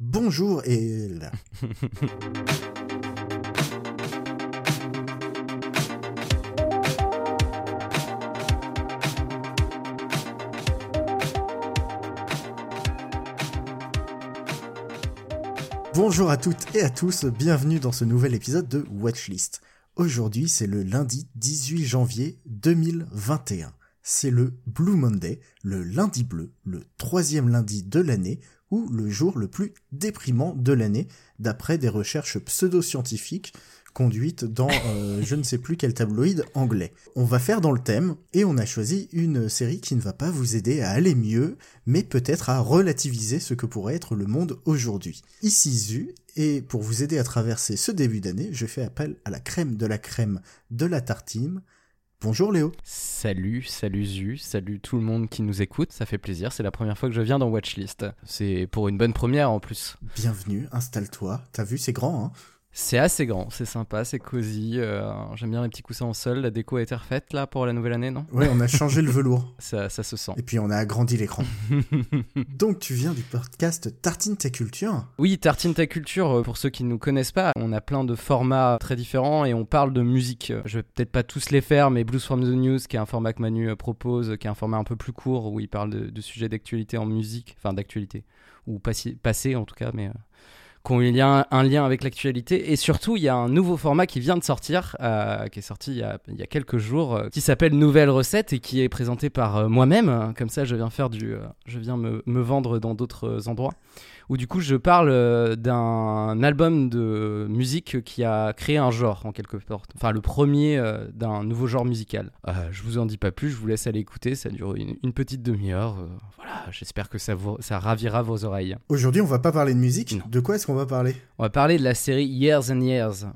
Bonjour et. Bonjour à toutes et à tous, bienvenue dans ce nouvel épisode de Watchlist. Aujourd'hui, c'est le lundi 18 janvier 2021. C'est le Blue Monday, le lundi bleu, le troisième lundi de l'année, ou le jour le plus déprimant de l'année, d'après des recherches pseudo-scientifiques conduites dans euh, je ne sais plus quel tabloïd anglais. On va faire dans le thème, et on a choisi une série qui ne va pas vous aider à aller mieux, mais peut-être à relativiser ce que pourrait être le monde aujourd'hui. Ici Zu, et pour vous aider à traverser ce début d'année, je fais appel à la crème de la crème de la tartine, Bonjour Léo. Salut, salut Zu, salut tout le monde qui nous écoute, ça fait plaisir, c'est la première fois que je viens dans Watchlist. C'est pour une bonne première en plus. Bienvenue, installe-toi, t'as vu c'est grand hein c'est assez grand, c'est sympa, c'est cosy. Euh, j'aime bien les petits coussins en sol. La déco a été refaite là pour la nouvelle année, non? Ouais, on a changé le velours. Ça, ça, se sent. Et puis on a agrandi l'écran. Donc tu viens du podcast Tartine ta culture Oui, Tartine ta culture, euh, pour ceux qui ne nous connaissent pas, on a plein de formats très différents et on parle de musique. Je vais peut-être pas tous les faire, mais Blues from the News, qui est un format que Manu euh, propose, qui est un format un peu plus court où il parle de, sujets d'actualité en musique, enfin d'actualité, ou passé, passé en tout cas, mais qui ont un, un lien avec l'actualité. Et surtout, il y a un nouveau format qui vient de sortir, euh, qui est sorti il y a, il y a quelques jours, euh, qui s'appelle Nouvelle Recette et qui est présenté par euh, moi-même. Comme ça, je viens faire du, je viens me, me vendre dans d'autres endroits où du coup je parle d'un album de musique qui a créé un genre en quelque sorte. Enfin le premier d'un nouveau genre musical. Je vous en dis pas plus, je vous laisse aller écouter, ça dure une, petite demi-heure. voilà, j'espère que ça, ça ravira vos oreilles. Aujourd'hui on va pas parler de musique, de quoi est-ce qu'on va parler On va parler de la série Years and Years,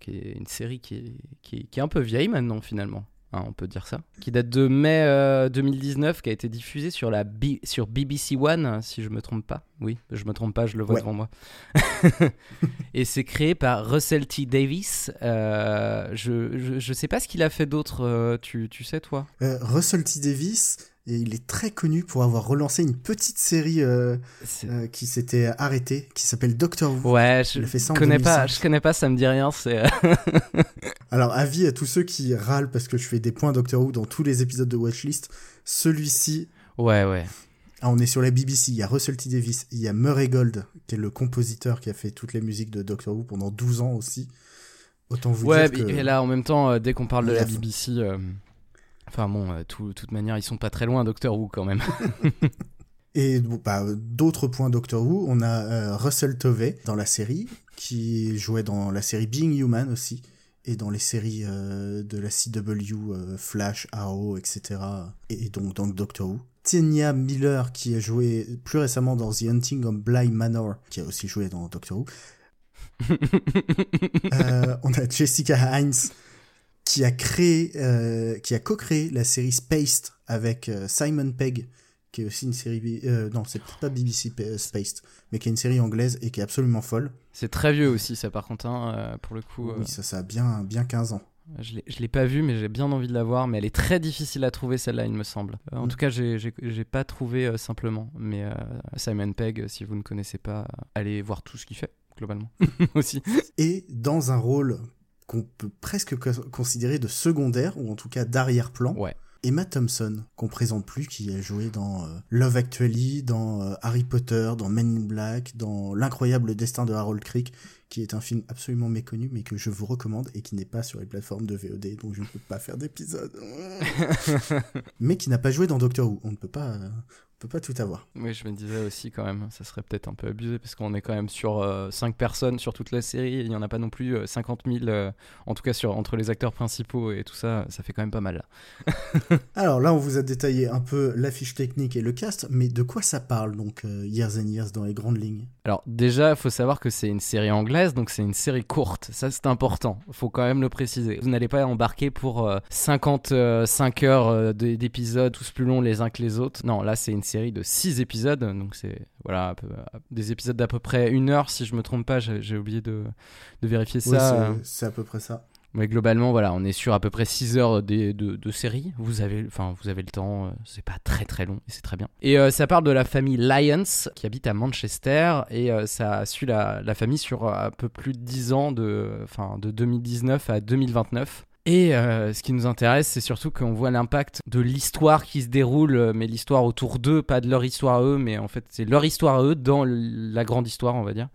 qui est une série qui qui est un peu vieille maintenant finalement. Hein, on peut dire ça, qui date de mai 2019, euh, qui a été diffusé sur, la sur BBC One, si je me trompe pas. Oui, je me trompe pas, je le vois devant moi. et c'est créé par Russell T. Davis. Euh, je, je, sais pas ce qu'il a fait d'autre, euh, tu, tu, sais toi? Russell T. Davis, et il est très connu pour avoir relancé une petite série euh, euh, qui s'était arrêtée, qui s'appelle Doctor Who. Ouais, je ne connais pas, je connais pas, ça me dit rien. C'est. Alors avis à tous ceux qui râlent parce que je fais des points Doctor Who dans tous les épisodes de Watchlist, celui-ci. Ouais, ouais. Ah, on est sur la BBC, il y a Russell T Davis, il y a Murray Gold qui est le compositeur qui a fait toutes les musiques de Doctor Who pendant 12 ans aussi. Autant vous dire que... et là en même temps, euh, dès qu'on parle de la BBC. Enfin bon, de euh, toute manière, ils sont pas très loin, Doctor Who quand même. Et bah, d'autres points Doctor Who, on a euh, Russell Tovey dans la série, qui jouait dans la série Being Human aussi, et dans les séries euh, de la CW, Flash, Arrow, etc. Et, donc dans Doctor Who. Tenia Miller, qui a joué plus récemment dans The Hunting of Bly Manor, qui a aussi joué dans Doctor Who. on a Jessica Hines, qui a créé, euh, qui a co-créé la série Spaced avec euh, Simon Pegg, qui est aussi une série, euh, non, c'est pas BBC Spaced, mais qui est une série anglaise et qui est absolument folle. C'est très vieux aussi, ça, par contre, hein, pour le coup. Oui, ça, ça a bien, bien 15 ans. Je l'ai pas vue, mais j'ai bien envie de la voir. Mais elle est très difficile à trouver, celle-là, il me semble. en mm. tout cas, j'ai pas trouvé simplement. Mais Simon Pegg, si vous ne connaissez pas, allez voir tout ce qu'il fait, globalement, aussi. Et dans un rôle qu'on peut presque considérer de secondaire, ou en tout cas d'arrière-plan. Ouais. Emma Thompson, qu'on présente plus, qui a joué dans euh, Love Actually, dans euh, Harry Potter, dans Men in Black, dans L'incroyable destin de Harold Crick, qui est un film absolument méconnu, mais que je vous recommande et qui n'est pas sur les plateformes de VOD, donc je ne peux pas faire d'épisode. mais qui n'a pas joué dans Doctor Who. On ne peut pas, euh, peut pas tout avoir. Oui, je me disais aussi quand même, ça serait peut-être un peu abusé parce qu'on est quand même sur 5 euh, personnes sur toute la série. Il n'y en a pas non plus 50 euh, 000, euh, en tout cas sur, entre les acteurs principaux et tout ça, ça fait quand même pas mal. Alors là, on vous a détaillé un peu la fiche technique et le cast, mais de quoi ça parle donc Years and Years dans les grandes lignes? Alors déjà, il faut savoir que c'est une série anglaise, donc c'est une série courte. Ça, c'est important. Il faut quand même le préciser. Vous n'allez pas embarquer pour 55 heures d'épisodes, tous plus longs les uns que les autres. Non, là, c'est une série de 6 épisodes, donc c'est voilà, des épisodes d'à peu près une heure, si je me trompe pas, j'ai oublié de, de vérifier ça. c'est à peu près ça. Mais globalement, voilà, on est sur à peu près 6 heures de, de, série. Vous avez, enfin, vous avez le temps, euh, c'est pas très très long et c'est très bien. Et euh, ça parle de la famille Lyons qui habite à Manchester et euh, ça suit la, la, famille sur un peu plus de 10 ans, de, enfin, de 2019 à 2029. Et ce qui nous intéresse, c'est surtout qu'on voit l'impact de l'histoire qui se déroule, mais l'histoire autour d'eux, pas de leur histoire à eux, mais en fait c'est leur histoire à eux dans la grande histoire, on va dire.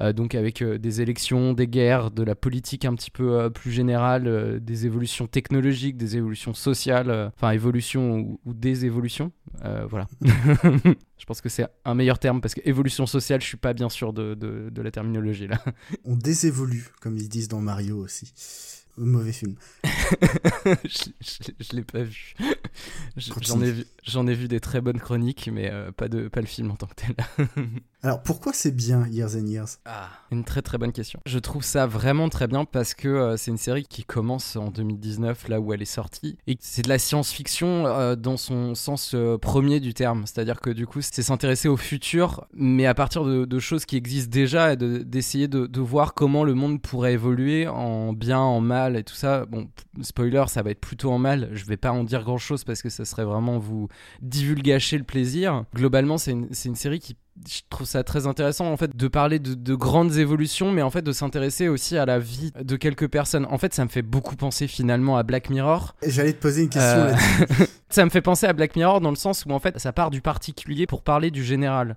Euh, donc avec euh, des élections, des guerres, de la politique un petit peu euh, plus générale, des évolutions technologiques, des évolutions sociales, enfin évolution ou, des évolutions. voilà. je pense que c'est un meilleur terme parce que évolution sociale, je suis pas bien sûr de, de la terminologie là. On désévolue, comme ils disent dans Mario aussi. Mauvais film. je, je, l'ai pas vu. J'en ai vu, j'en ai vu des très bonnes chroniques, mais euh, pas de, pas le film en tant que tel. Alors pourquoi c'est bien Years and Years? Ah, une très très bonne question. Je trouve ça vraiment très bien parce que euh, c'est une série qui commence en 2019, là où elle est sortie, et c'est de la science-fiction euh, dans son sens premier du terme. C'est-à-dire que du coup, c'est s'intéresser au futur, mais à partir de, choses qui existent déjà et d'essayer de, de voir comment le monde pourrait évoluer en bien, en mal et tout ça. Bon, spoiler, ça va être plutôt en mal. Je vais pas en dire grand chose parce que ça serait vraiment vous divulgacher le plaisir. Globalement, c'est une, une, série qui je trouve ça très intéressant en fait de parler de, grandes évolutions mais en fait de s'intéresser aussi à la vie de quelques personnes en fait ça me fait beaucoup penser finalement à Black Mirror j'allais te poser une question euh, ça me fait penser à Black Mirror dans le sens où en fait ça part du particulier pour parler du général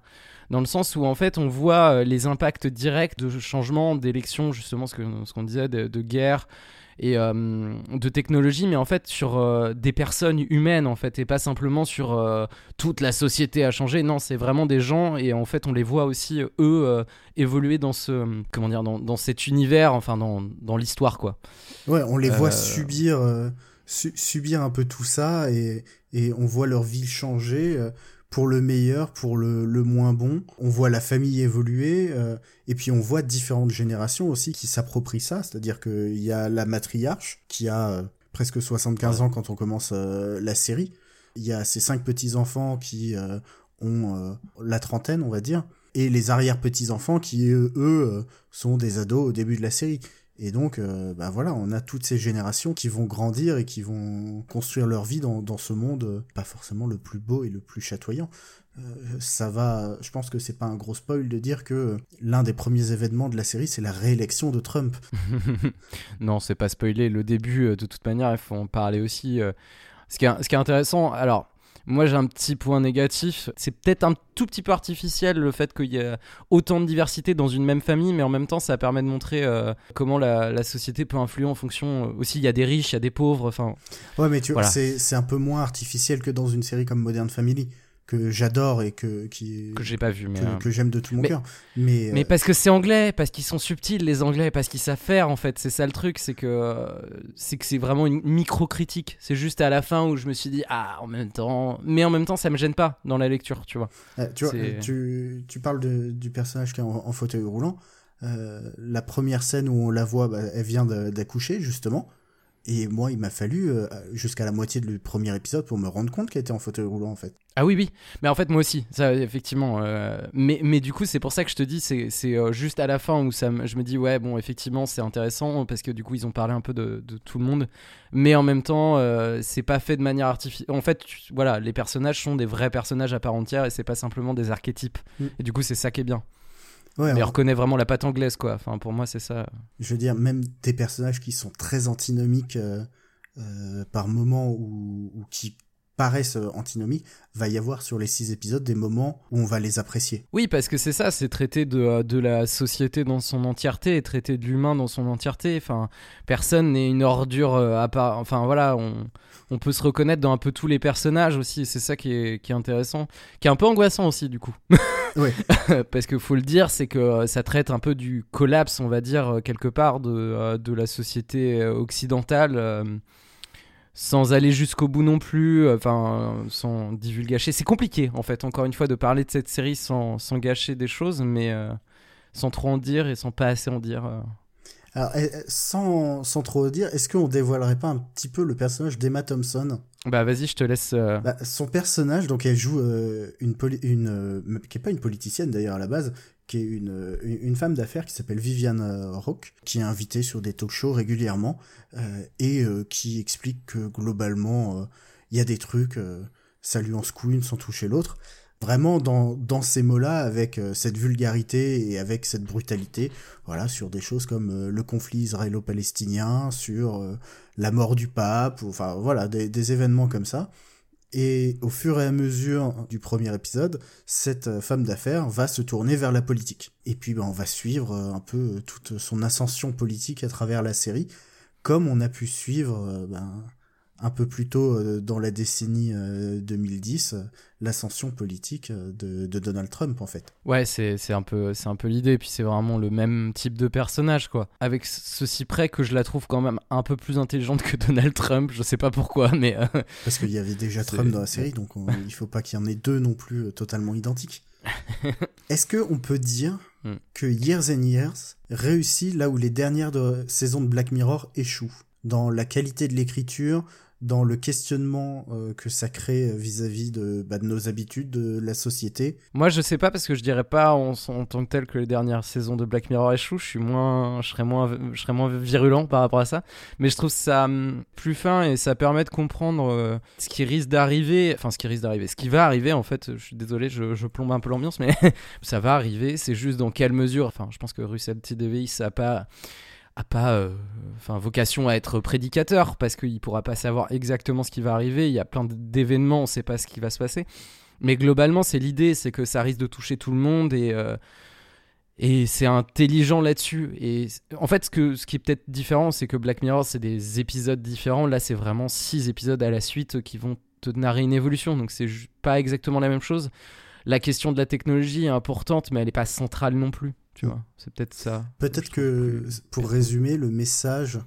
dans le sens où en fait on voit euh, les impacts directs de changements d'élections justement ce qu'on ce qu'on disait de, de guerre et euh, de technologie, mais en fait sur euh, des personnes humaines en fait, et pas simplement sur euh, toute la société a changé. Non, c'est vraiment des gens et en fait on les voit aussi eux évoluer dans ce comment dire dans, dans cet univers, enfin dans, dans l'histoire quoi. Ouais, on les voit subir subir un peu tout ça et, et on voit leur vie changer pour le meilleur, pour le, le, moins bon. On voit la famille évoluer, euh, et puis on voit différentes générations aussi qui s'approprient ça, c'est-à-dire qu'il y a la matriarche qui a euh, presque 75 ans quand on commence euh, la série. Il y a ses cinq petits-enfants qui ont la trentaine, on va dire, et les arrière-petits-enfants qui, eux, sont des ados au début de la série. Et donc, euh, bah voilà, on a toutes ces générations qui vont grandir et qui vont construire leur vie dans, ce monde euh, pas forcément le plus beau et le plus chatoyant. Euh, ça va, je pense que c'est pas un gros spoil de dire que l'un des premiers événements de la série, c'est la réélection de Trump. non, c'est pas spoiler. Le début, de toute manière, il faut en parler aussi. Ce qui, est, ce qui est intéressant, alors moi, j'ai un petit point négatif. C'est peut-être un tout petit peu artificiel le fait qu'il y ait autant de diversité dans une même famille, mais en même temps, ça permet de montrer euh, comment la, société peut influer en fonction. Euh, aussi, il y a des riches, il y a des pauvres. Enfin. Ouais, mais tu vois, c'est un peu moins artificiel que dans une série comme Modern Family que j'adore et que qui que j'ai pas vu mais que, euh, j'aime de tout mon cœur. Mais mais parce que c'est anglais parce qu'ils sont subtils les anglais parce qu'ils savent faire en fait. C'est ça le truc c'est que c'est que c'est vraiment une micro critique c'est juste à la fin où je me suis dit ah en même temps mais en même temps ça me gêne pas dans la lecture tu vois. Tu vois tu, tu parles de, du personnage qui est en, fauteuil roulant. Euh, la première scène où on la voit bah, elle vient d'accoucher justement et moi, il m'a fallu euh, jusqu'à la moitié du premier épisode pour me rendre compte qu'elle était en fauteuil roulant, en fait. Ah oui, oui. Mais en fait, moi aussi, ça, effectivement. Euh, mais, mais du coup, c'est pour ça que je te dis, c'est euh, juste à la fin où ça, je me dis, ouais, bon, effectivement, c'est intéressant parce que du coup, ils ont parlé un peu de, de tout le monde. Mais en même temps, c'est pas fait de manière artificielle. En fait, voilà, les personnages sont des vrais personnages à part entière et c'est pas simplement des archétypes. Mm. Et du coup, c'est ça qui est bien. Ouais, mais on reconnaît vraiment la patte anglaise, quoi. Enfin, pour moi, c'est ça. Je veux dire, même des personnages qui sont très antinomiques euh, euh, par moments ou, ou, qui paraissent euh, antinomiques, va y avoir sur les six épisodes des moments où on va les apprécier. Oui, parce que c'est ça, c'est traiter de, de la société dans son entièreté et traiter de l'humain dans son entièreté. Enfin, personne n'est une ordure à part. Enfin, voilà, on, on peut se reconnaître dans un peu tous les personnages aussi. C'est ça qui est, qui est intéressant, qui est un peu angoissant aussi, du coup. Oui. Parce que faut le dire, c'est que euh, ça traite un peu du collapse, on va dire, euh, quelque part, de, euh, de la société occidentale. Sans aller jusqu'au bout non plus, enfin, sans divulgacher. C'est compliqué, en fait, encore une fois, de parler de cette série sans, sans gâcher des choses, mais sans trop en dire et sans pas assez en dire. Alors, eh, eh, sans, sans trop dire, est-ce qu'on dévoilerait pas un petit peu le personnage d'Emma Thompson? Bah vas-y, je te laisse. Euh. Bah, son personnage, donc elle joue euh, une, une euh, qui est pas une politicienne d'ailleurs à la base, qui est une, une femme d'affaires qui s'appelle Viviane Rock, qui est invitée sur des talk shows régulièrement et qui explique que globalement, il y a des trucs, ça lui en une sans toucher l'autre vraiment dans, dans ces mots-là, avec euh, cette vulgarité et avec cette brutalité, voilà, sur des choses comme euh, le conflit israélo-palestinien, sur euh, la mort du pape, enfin voilà, des, événements comme ça. Et au fur et à mesure du premier épisode, cette femme d'affaires va se tourner vers la politique. Et puis ben, on va suivre un peu toute son ascension politique à travers la série, comme on a pu suivre ben, un peu plus tôt euh, dans la décennie 2010 euh, euh, l'ascension politique de, Donald Trump en fait. Ouais, c'est un peu c'est un peu l'idée puis c'est vraiment le même type de personnage quoi. Avec ceci près que je la trouve quand même un peu plus intelligente que Donald Trump, je sais pas pourquoi mais parce qu'il y avait déjà Trump dans la série donc il faut pas qu'il y en ait deux non plus totalement identiques. Est-ce que on peut dire hmm. que Years and Years réussit là où les dernières saisons de Black Mirror échouent? Dans la qualité de l'écriture, dans le questionnement euh, que ça crée vis-à-vis de, bah, de, nos habitudes, de la société. Moi, je sais pas parce que je dirais pas en, tant que tel que les dernières saisons de Black Mirror échouent. Je suis moins, je serais moins, je serais moins virulent par rapport à ça. Mais je trouve ça hum, plus fin et ça permet de comprendre euh, ce qui risque d'arriver, enfin ce qui risque d'arriver, ce qui va arriver. En fait, je suis désolé, je, plombe un peu l'ambiance, mais ça va arriver. C'est juste dans quelle mesure. Enfin, je pense que Russell T Davies ça a pas a pas euh, vocation à être prédicateur parce qu'il pourra pas savoir exactement ce qui va arriver. Il y a plein d'événements, on ne sait pas ce qui va se passer. Mais globalement, c'est l'idée, c'est que ça risque de toucher tout le monde et euh, et c'est intelligent là-dessus. Et en fait, ce, que, ce qui est peut-être différent, c'est que Black Mirror, c'est des épisodes différents. Là, c'est vraiment six épisodes à la suite qui vont te narrer une évolution. Donc, c'est pas exactement la même chose. La question de la technologie est importante, mais elle n'est pas centrale non plus. Tu vois, c'est peut-être ça. Peut-être que, pour résumer, le message,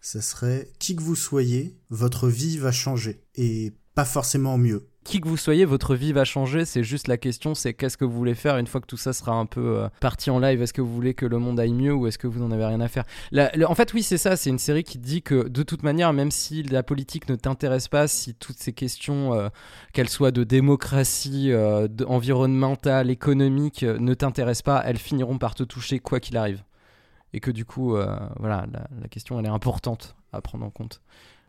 ce serait qui que vous soyez, votre vie va changer. Et pas forcément mieux qui que vous soyez, votre vie va changer. C'est juste la question, c'est qu'est-ce que vous voulez faire une fois que tout ça sera un peu euh, parti en live? Est-ce que vous voulez que le monde aille mieux ou est-ce que vous n'en avez rien à faire? En fait, oui, c'est ça. C'est une série qui dit que de toute manière, même si la politique ne t'intéresse pas, si toutes ces questions, euh, qu'elles soient de démocratie, euh, environnementale, économique, ne t'intéressent pas, elles finiront par te toucher quoi qu'il arrive. Et que du coup, voilà, la question, elle est importante à prendre en compte.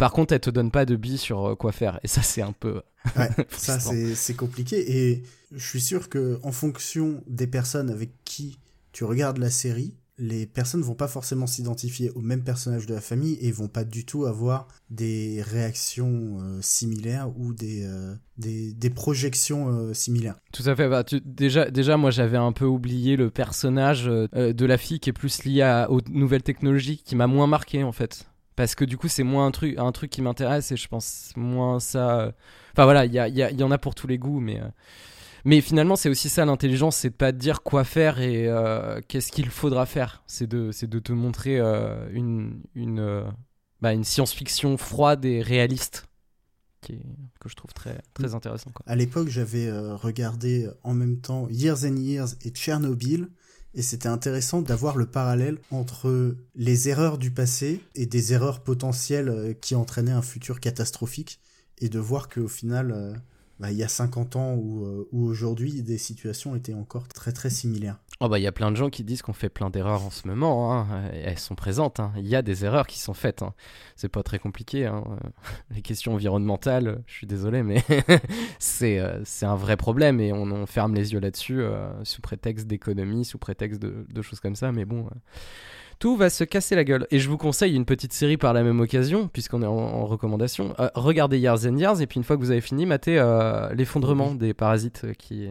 Par contre, elle te donne pas de billes sur euh, quoi faire. Et ça, c'est un peu. Ouais, ça, c'est compliqué. Et je suis sûr que en fonction des personnes avec qui tu regardes la série, les personnes vont pas forcément s'identifier au même personnage de la famille et vont pas du tout avoir des réactions euh, similaires ou des, euh, des, projections similaires. Tout à fait. Bah, déjà, déjà, moi, j'avais un peu oublié le personnage de la fille qui est plus lié aux nouvelles technologies, qui m'a moins marqué en fait parce que du coup c'est moins un truc un truc qui m'intéresse et je pense moins ça euh, enfin voilà il y, y, en a pour tous les goûts mais euh, mais finalement c'est aussi ça l'intelligence c'est de pas te dire quoi faire et euh, qu'est-ce qu'il faudra faire. C'est de c'est de te montrer une une bah, une science-fiction froide et réaliste qui que je trouve très très intéressant à l'époque j'avais regardé en même temps Years and Years et Tchernobyl et c'était intéressant d'avoir le parallèle entre les erreurs du passé et des erreurs potentielles euh, qui entraînaient un futur catastrophique, et de voir qu'au final, euh, bah, il y a 50 ans ou, euh, ou aujourd'hui, des situations étaient encore très très similaires. Oh bah il y a plein de gens qui disent qu'on fait plein d'erreurs en ce moment, hein. elles sont présentes, hein. il y a des erreurs qui sont faites, hein. c'est pas très compliqué, hein. les questions environnementales, je suis désolé mais c'est euh, un vrai problème et on, ferme les yeux là-dessus euh, sous prétexte d'économie, sous prétexte de, choses comme ça, mais bon, euh, tout va se casser la gueule. Et je vous conseille une petite série par la même occasion, puisqu'on est en, recommandation. Euh, regardez Years and Years, et puis une fois que vous avez fini, matez euh, l'effondrement des parasites euh, qui.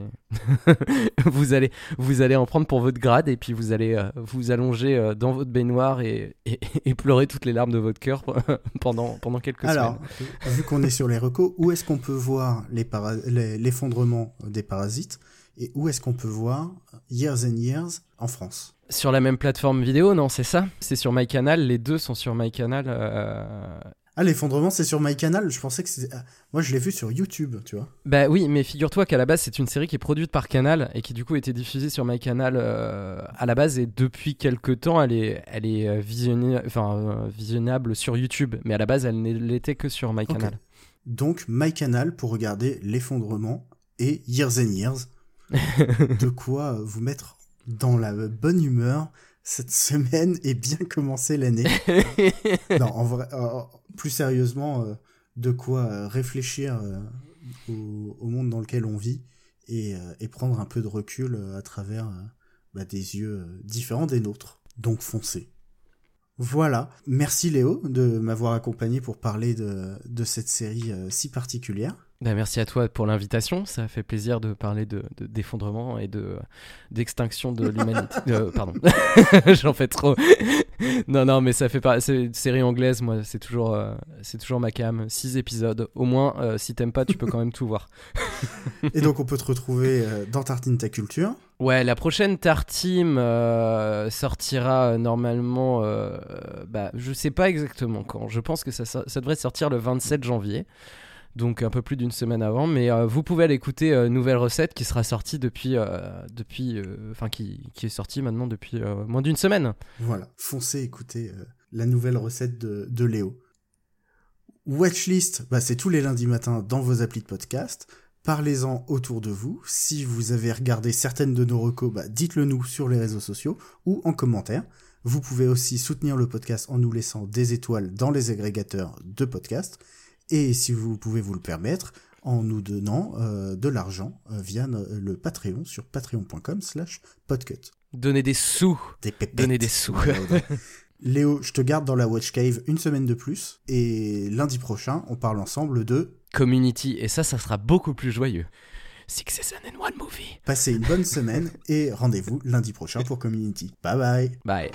vous, allez, vous allez en prendre pour votre grade, et puis vous allez vous allonger dans votre baignoire et, et, pleurer toutes les larmes de votre cœur pendant, pendant quelques Alors, vu qu'on est sur les recos, où est-ce qu'on peut voir l'effondrement des parasites et où est-ce qu'on peut voir Years and Years en France? Sur la même plateforme vidéo, non, c'est ça C'est sur MyCanal, les deux sont sur MyCanal. Euh... Ah, l'effondrement, c'est sur MyCanal Je pensais que c'était. Ah, moi, je l'ai vu sur YouTube, tu vois. Bah oui, mais figure-toi qu'à la base, c'est une série qui est produite par Canal et qui, du coup, a été diffusée sur MyCanal euh, à la base. Et depuis quelques temps, elle est, elle est euh, enfin, euh, visionnable sur YouTube. Mais à la base, elle n'était que sur MyCanal. Donc, MyCanal pour regarder l'effondrement et Years and Years de quoi vous mettre dans la bonne humeur cette semaine et bien commencer l'année. non, en vrai, euh, plus sérieusement, euh, de quoi euh, réfléchir au, monde dans lequel on vit et, prendre un peu de recul à travers bah, des yeux différents des nôtres. Donc foncez. Voilà. Merci Léo de m'avoir accompagné pour parler de cette série si particulière. Ben, merci à toi pour l'invitation. Ça fait plaisir de parler de, d'effondrement et de d'extinction de l'humanité. Euh, pardon, j'en fais trop. non, non, mais ça fait pas. C'est une série anglaise, moi, c'est toujours, euh, c'est toujours ma cam. Six épisodes, au moins. Euh, si t'aimes pas, tu peux quand même tout voir. et donc, on peut te retrouver dans Tartine ta culture. Ouais, la prochaine Tartine sortira normalement. bah, je sais pas exactement quand. Je pense que ça, ça devrait sortir le 27 janvier donc un peu plus d'une semaine avant. Mais euh, vous pouvez aller écouter euh, Nouvelle Recette qui sera sortie depuis, euh, enfin qui, est sortie maintenant depuis moins d'une semaine. Voilà, foncez écouter la nouvelle recette de, de Léo. Watchlist, bah, c'est tous les lundis matins dans vos applis de podcast. Parlez-en autour de vous. Si vous avez regardé certaines de nos recos, bah, dites-le nous sur les réseaux sociaux ou en commentaire. Vous pouvez aussi soutenir le podcast en nous laissant des étoiles dans les agrégateurs de podcasts et si vous pouvez vous le permettre, en nous donnant euh, de l'argent euh, via le Patreon sur patreon.com slash podcut. Donnez des sous. Des Donnez des sous. Léo, je te garde dans la Watch Cave une semaine de plus et lundi prochain, on parle ensemble de Community et ça, ça sera beaucoup plus joyeux. Six Seasons and One Movie. Passez une bonne semaine et rendez-vous lundi prochain pour Community. Bye bye. Bye.